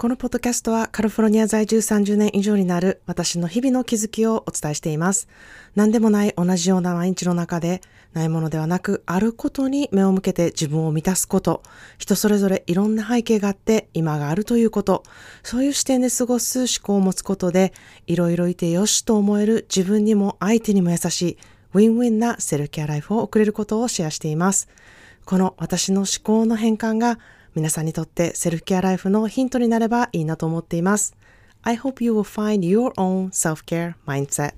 このポッドキャストはカリフォルニア在住30年以上になる私の日々の気づきをお伝えしています。何でもない同じような毎日の中でないものではなく、あることに目を向けて自分を満たすこと、人それぞれいろんな背景があって今があるということ、そういう視点で過ごす思考を持つことで、いろいろいてよしと思える自分にも相手にも優しいウィンウィンなセルケアライフを送れることをシェアしています。この私の思考の変換が皆さんにとってセルフケアライフのヒントになればいいなと思っています。I hope you will find your own self-care mindset.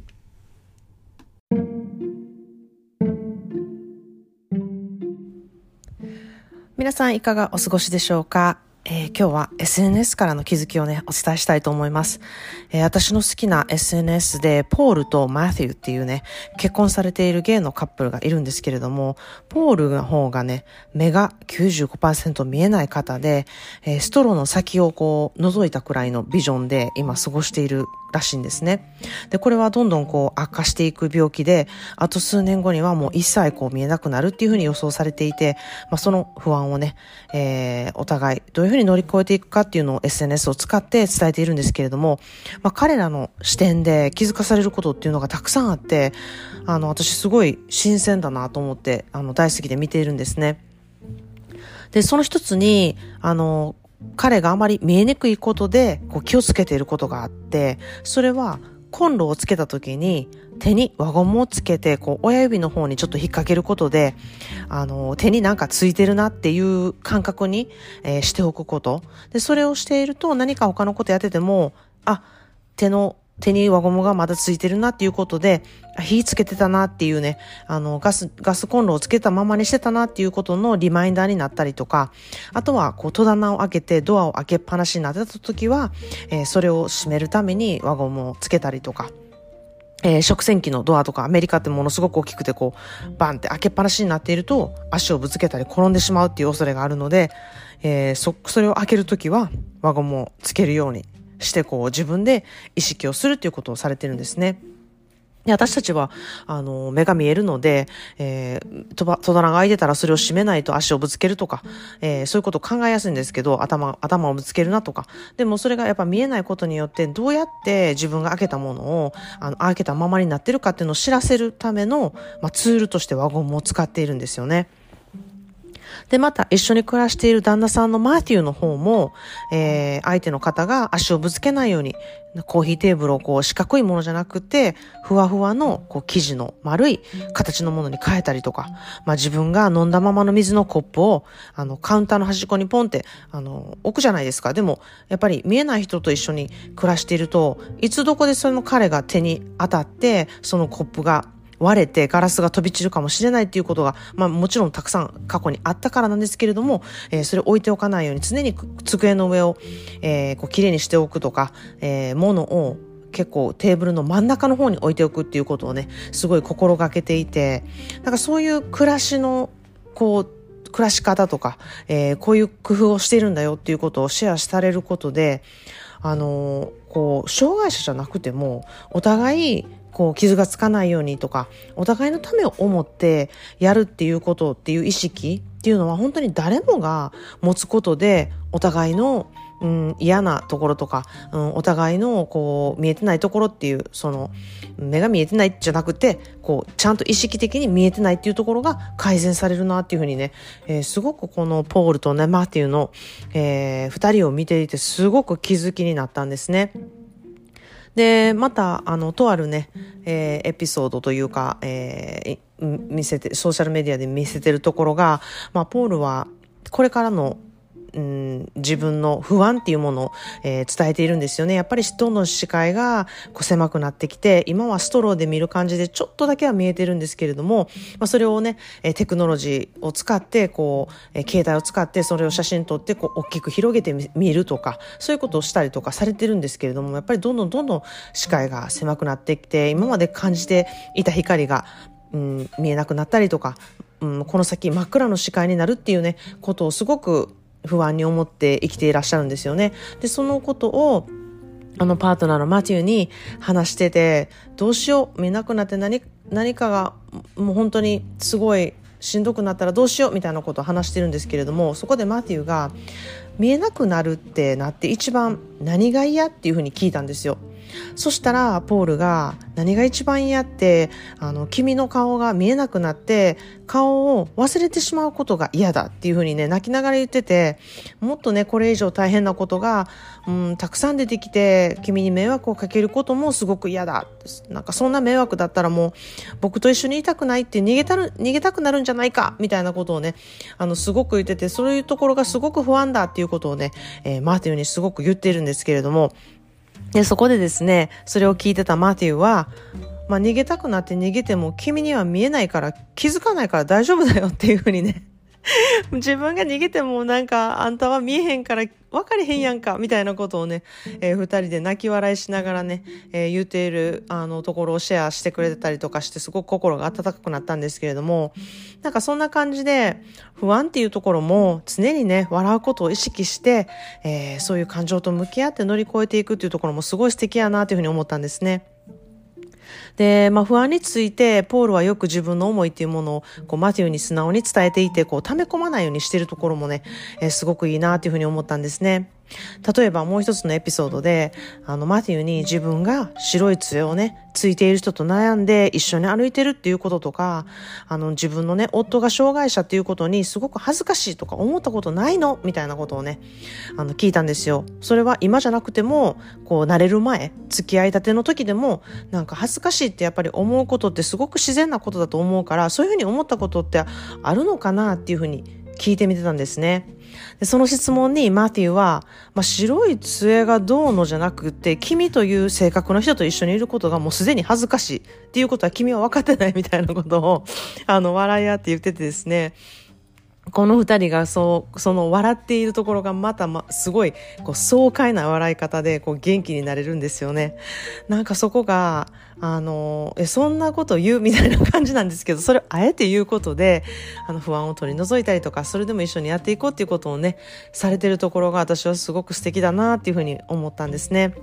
皆さんいかがお過ごしでしょうかえー、今日は SNS からの気づきをね、お伝えしたいと思います。えー、私の好きな SNS で、ポールとマーティューっていうね、結婚されているゲイのカップルがいるんですけれども、ポールの方がね、目が95%見えない方で、えー、ストローの先をこう、覗いたくらいのビジョンで今過ごしているらしいんですね。で、これはどんどんこう悪化していく病気で、あと数年後にはもう一切こう見えなくなるっていうふうに予想されていて、まあ、その不安をね、えー、お互いどういうふうに乗り越えていくかっていうのを SNS を使って伝えているんですけれども、まあ、彼らの視点で気づかされることっていうのがたくさんあって、あの、私すごい新鮮だなと思って、あの、大好きで見ているんですね。で、その一つに、あの、彼があまり見えにくいことでこう気をつけていることがあって、それはコンロをつけた時に手に輪ゴムをつけて、こう、親指の方にちょっと引っ掛けることで、あの、手になんかついてるなっていう感覚に、えー、しておくこと。で、それをしていると何か他のことやってても、あ、手の手に輪ゴムがまだついてるなっていうことで、火つけてたなっていうね、あの、ガス、ガスコンロをつけたままにしてたなっていうことのリマインダーになったりとか、あとは、こう、戸棚を開けてドアを開けっぱなしになってた時は、えー、それを閉めるために輪ゴムをつけたりとか、えー、食洗機のドアとかアメリカってものすごく大きくてこう、バンって開けっぱなしになっていると足をぶつけたり転んでしまうっていう恐れがあるので、えー、そ、それを開けるときは輪ゴムをつけるようにしてこう自分で意識をするっていうことをされてるんですね。で私たちは、あの、目が見えるので、えー、戸棚が開いてたらそれを閉めないと足をぶつけるとか、えー、そういうことを考えやすいんですけど、頭、頭をぶつけるなとか。でもそれがやっぱ見えないことによって、どうやって自分が開けたものを、あの、開けたままになってるかっていうのを知らせるための、まあ、ツールとして輪ゴムを使っているんですよね。で、また一緒に暮らしている旦那さんのマーティューの方も、えー、相手の方が足をぶつけないように、コーヒーテーブルをこう四角いものじゃなくて、ふわふわのこう生地の丸い形のものに変えたりとか、まあ自分が飲んだままの水のコップを、あの、カウンターの端っこにポンって、あの、置くじゃないですか。でも、やっぱり見えない人と一緒に暮らしていると、いつどこでその彼が手に当たって、そのコップが割れてガラスが飛び散るかもしれないっていうことが、まあもちろんたくさん過去にあったからなんですけれども、えー、それ置いておかないように常に机の上を、えー、こう綺麗にしておくとか、えー、物を結構テーブルの真ん中の方に置いておくっていうことをね、すごい心がけていて、なんかそういう暮らしの、こう、暮らし方とか、えー、こういう工夫をしているんだよっていうことをシェアされることで、あのー、こう、障害者じゃなくても、お互いこう傷がつかないようにとか、お互いのためを思ってやるっていうことっていう意識っていうのは本当に誰もが持つことでお互いのうん、嫌なところとか、うん、お互いのこう見えてないところっていうその目が見えてないじゃなくてこうちゃんと意識的に見えてないっていうところが改善されるなっていうふうにね、えー、すごくこのポールとねマーティーの、えー、2人を見ていてすごく気づきになったんですね。で、また、あの、とあるね、えー、エピソードというか、えー、見せて、ソーシャルメディアで見せてるところが、まあ、ポールは、これからのうん、自分の不安っていうものを、えー、伝えているんですよね。やっぱりどんどん視界がこう狭くなってきて、今はストローで見る感じでちょっとだけは見えてるんですけれども、まあ、それをね、えテクノロジーを使って、こう、え携帯を使ってそれを写真撮って、こう、大きく広げて見るとか、そういうことをしたりとかされてるんですけれども、やっぱりどんどんどんどん視界が狭くなってきて、今まで感じていた光が、うん、見えなくなったりとか、うん、この先真っ暗の視界になるっていうね、ことをすごく不安に思って生きていらっしゃるんですよね。で、そのことを、あのパートナーのマティューに話してて、どうしよう、見なくなって何、何かがもう本当にすごいしんどくなったらどうしようみたいなことを話してるんですけれどもそこでマティウが見えなくなるってなって一番何が嫌っていうふうに聞いたんですよ。そしたらポールが何が一番嫌ってあの君の顔が見えなくなって顔を忘れてしまうことが嫌だっていうふうにね泣きながら言っててもっとねこれ以上大変なことが、うん、たくさん出てきて君に迷惑をかけることもすごく嫌だ。なんかそんな迷惑だったらもう僕と一緒にいたくないって逃げたる逃げたくなるんじゃないかみたいなことをねあのすごく言っててそういうところがすごく不安だっていうことをね、えー、マーティンにすごく言ってるんですけれどもで、そこでですね、それを聞いてたマティは、まあ、逃げたくなって逃げても君には見えないから気づかないから大丈夫だよっていうふうにね 自分が逃げてもなんかあんたは見えへんから分かれへんやんかみたいなことをね、えー、二人で泣き笑いしながらね、えー、言っているあのところをシェアしてくれたりとかしてすごく心が温かくなったんですけれどもなんかそんな感じで不安っていうところも常にね笑うことを意識して、えー、そういう感情と向き合って乗り越えていくっていうところもすごい素敵やなというふうに思ったんですね。で、まあ、不安について、ポールはよく自分の思いっていうものを、こう、マティウに素直に伝えていて、こう、溜め込まないようにしてるところもね、えー、すごくいいなというふうに思ったんですね。例えばもう一つのエピソードで、あの、マティウに自分が白い杖をね、ついている人と悩んで一緒に歩いてるっていうこととか、あの、自分のね、夫が障害者っていうことにすごく恥ずかしいとか思ったことないの？みたいなことをね、あの、聞いたんですよ。それは今じゃなくても、こう、慣れる前、付き合いたての時でも、なんか恥ずかしいってやっぱり思うことってすごく自然なことだと思うから、そういうふうに思ったことってあるのかなっていうふうに聞いてみてたんですね。でその質問にマティは、まあ、白い杖がどうのじゃなくて、君という性格の人と一緒にいることがもうすでに恥ずかしいっていうことは君は分かってないみたいなことを、あの、笑い合って言っててですね、この二人がそう、その笑っているところがまたま、すごい、こう、爽快な笑い方で、こう、元気になれるんですよね。なんかそこが、あの、え、そんなこと言うみたいな感じなんですけど、それをあえて言うことで、あの、不安を取り除いたりとか、それでも一緒にやっていこうっていうことをね、されてるところが私はすごく素敵だなっていうふうに思ったんですね。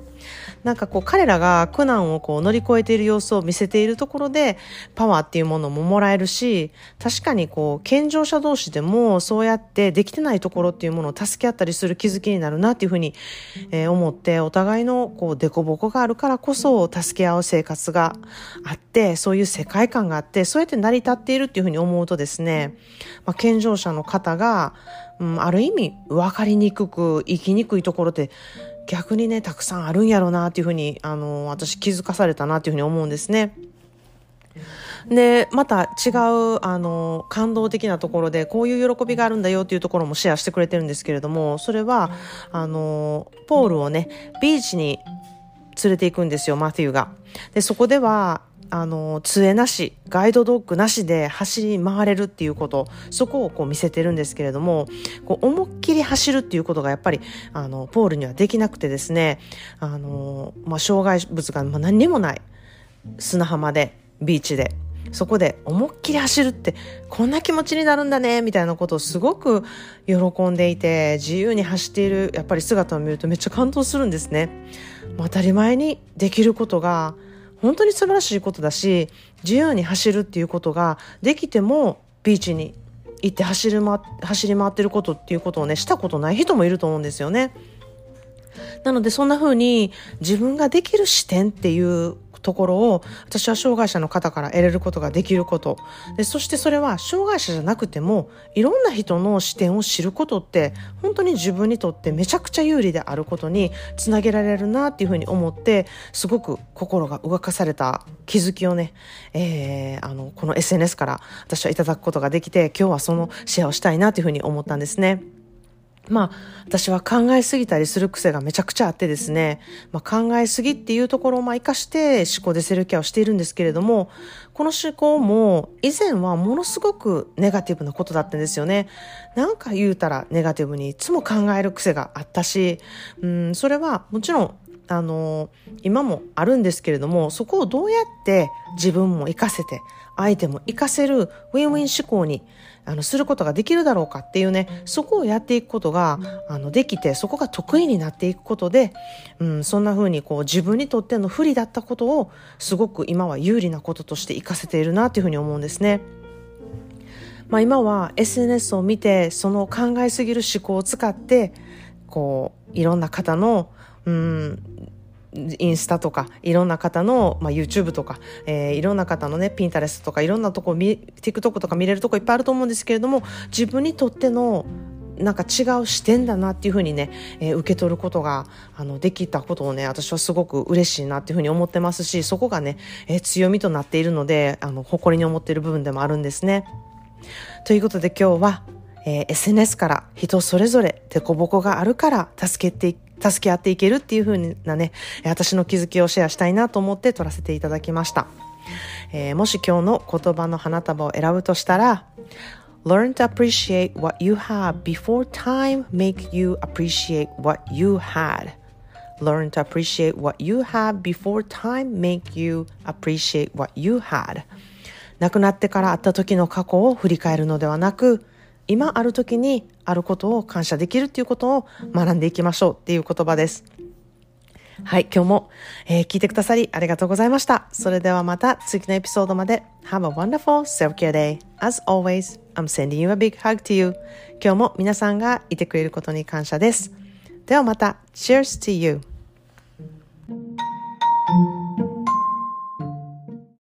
なんかこう彼らが苦難をこう乗り越えている様子を見せているところでパワーっていうものももらえるし確かにこう健常者同士でもそうやってできてないところっていうものを助け合ったりする気づきになるなっていうふうに、えー、思ってお互いのこう凸凹があるからこそ助け合う生活があって、そういう世界観があって、そうやって成り立っているっていうふうに思うとですね、まあ、健常者の方が、うん、ある意味分かりにくく、生きにくいところって逆にね、たくさんあるんやろうなっていうふうに、あの、私気づかされたなっていうふうに思うんですね。で、また違う、あの、感動的なところで、こういう喜びがあるんだよっていうところもシェアしてくれてるんですけれども、それは、あの、ポールをね、ビーチに連れて行くんですよ、マティウが。で、そこでは、あの、杖なし、ガイドドッグなしで走り回れるっていうこと、そこをこう見せてるんですけれども、こう思いっきり走るっていうことがやっぱり、あの、ポールにはできなくてですね、あの、まあ、障害物が何にもない砂浜で、ビーチで、そこで思いっきり走るってこんな気持ちになるんだねみたいなことをすごく喜んでいて自由に走っているやっぱり姿を見るとめっちゃ感動するんですね。当たり前にできることが本当に素晴らしいことだし自由に走るっていうことができてもビーチに行って走り,、ま、走り回ってることっていうことをねしたことない人もいると思うんですよね。なのでそんな風に自分ができる視点っていうところを私は障害者の方から得れることができることでそしてそれは障害者じゃなくてもいろんな人の視点を知ることって本当に自分にとってめちゃくちゃ有利であることにつなげられるなっていうふうに思ってすごく心が動かされた気づきをね、えー、あのこの SNS から私はいただくことができて今日はそのシェアをしたいなというふうに思ったんですね。まあ、私は考えすぎたりする癖がめちゃくちゃあってですね、まあ、考えすぎっていうところをまあ活かして思考でセルケアをしているんですけれども、この思考も以前はものすごくネガティブなことだったんですよね。なんか言うたらネガティブにいつも考える癖があったし、うん、それはもちろんあの今もあるんですけれどもそこをどうやって自分も活かせて相手も活かせるウィンウィン思考にあのすることができるだろうかっていうねそこをやっていくことがあのできてそこが得意になっていくことで、うん、そんな風にこう自分にとっての不利だったことをすごく今は有利なこととして活かせているなっていうふうに思うんですね。まあ今は SNS を見て、その考えすぎる思考を使って、こう、いろんな方の、うん、インスタとかいろんな方の、まあ、YouTube とか、えー、いろんな方のねピンタレスとかいろんなとこ TikTok とか見れるとこいっぱいあると思うんですけれども自分にとってのなんか違う視点だなっていうふうにね、えー、受け取ることがあのできたことをね私はすごく嬉しいなっていうふうに思ってますしそこがね、えー、強みとなっているのであの誇りに思っている部分でもあるんですね。ということで今日は、えー、SNS から人それぞれ凸凹があるから助けて助け合っていけるっていうふうなね私の気づきをシェアしたいなと思って撮らせていただきました。えー、もし今日の言葉の花束を選ぶとしたら Learn to appreciate what you have before time make you appreciate what you had. Learn to appreciate what you have before time make you appreciate what you had. 亡くなってから会った時の過去を振り返るのではなく、今ある時にあることを感謝できるっていうことを学んでいきましょうっていう言葉です。はい、今日も、えー、聞いてくださりありがとうございました。それではまた次のエピソードまで。Have a wonderful self-care day. As always, I'm sending you a big hug to you. 今日も皆さんがいてくれることに感謝です。ではまた。Cheers to you!